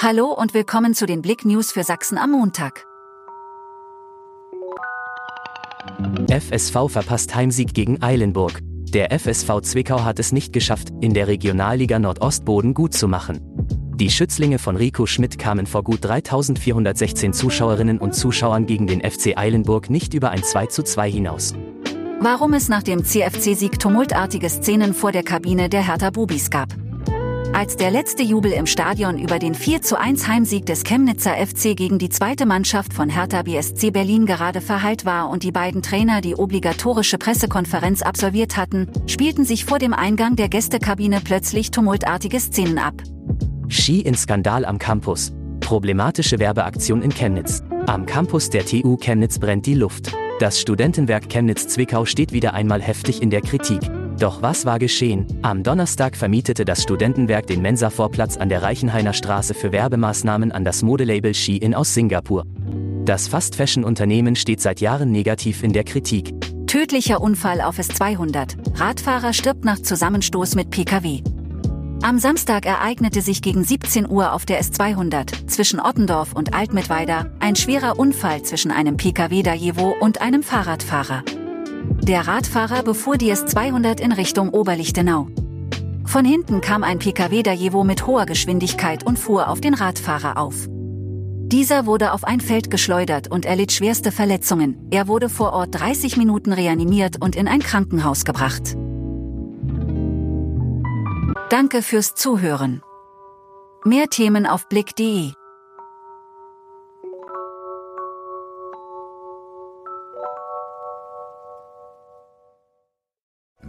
Hallo und willkommen zu den Blick News für Sachsen am Montag. FSV verpasst Heimsieg gegen Eilenburg. Der FSV Zwickau hat es nicht geschafft, in der Regionalliga Nordostboden gut zu machen. Die Schützlinge von Rico Schmidt kamen vor gut 3416 Zuschauerinnen und Zuschauern gegen den FC Eilenburg nicht über ein 2 zu 2 hinaus. Warum es nach dem CFC-Sieg tumultartige Szenen vor der Kabine der Hertha Bubis gab. Als der letzte Jubel im Stadion über den 4 zu 1 Heimsieg des Chemnitzer FC gegen die zweite Mannschaft von Hertha BSC Berlin gerade verheilt war und die beiden Trainer die obligatorische Pressekonferenz absolviert hatten, spielten sich vor dem Eingang der Gästekabine plötzlich tumultartige Szenen ab. Ski in Skandal am Campus. Problematische Werbeaktion in Chemnitz. Am Campus der TU Chemnitz brennt die Luft. Das Studentenwerk Chemnitz-Zwickau steht wieder einmal heftig in der Kritik. Doch was war geschehen? Am Donnerstag vermietete das Studentenwerk den Mensa-Vorplatz an der Reichenhainer Straße für Werbemaßnahmen an das Modelabel Shein aus Singapur. Das Fast-Fashion-Unternehmen steht seit Jahren negativ in der Kritik. Tödlicher Unfall auf S200. Radfahrer stirbt nach Zusammenstoß mit Pkw. Am Samstag ereignete sich gegen 17 Uhr auf der S200 zwischen Ottendorf und Altmittweida ein schwerer Unfall zwischen einem Pkw Dajewo und einem Fahrradfahrer. Der Radfahrer befuhr die S200 in Richtung Oberlichtenau. Von hinten kam ein Pkw Dajewo mit hoher Geschwindigkeit und fuhr auf den Radfahrer auf. Dieser wurde auf ein Feld geschleudert und erlitt schwerste Verletzungen. Er wurde vor Ort 30 Minuten reanimiert und in ein Krankenhaus gebracht. Danke fürs Zuhören. Mehr Themen auf blick.de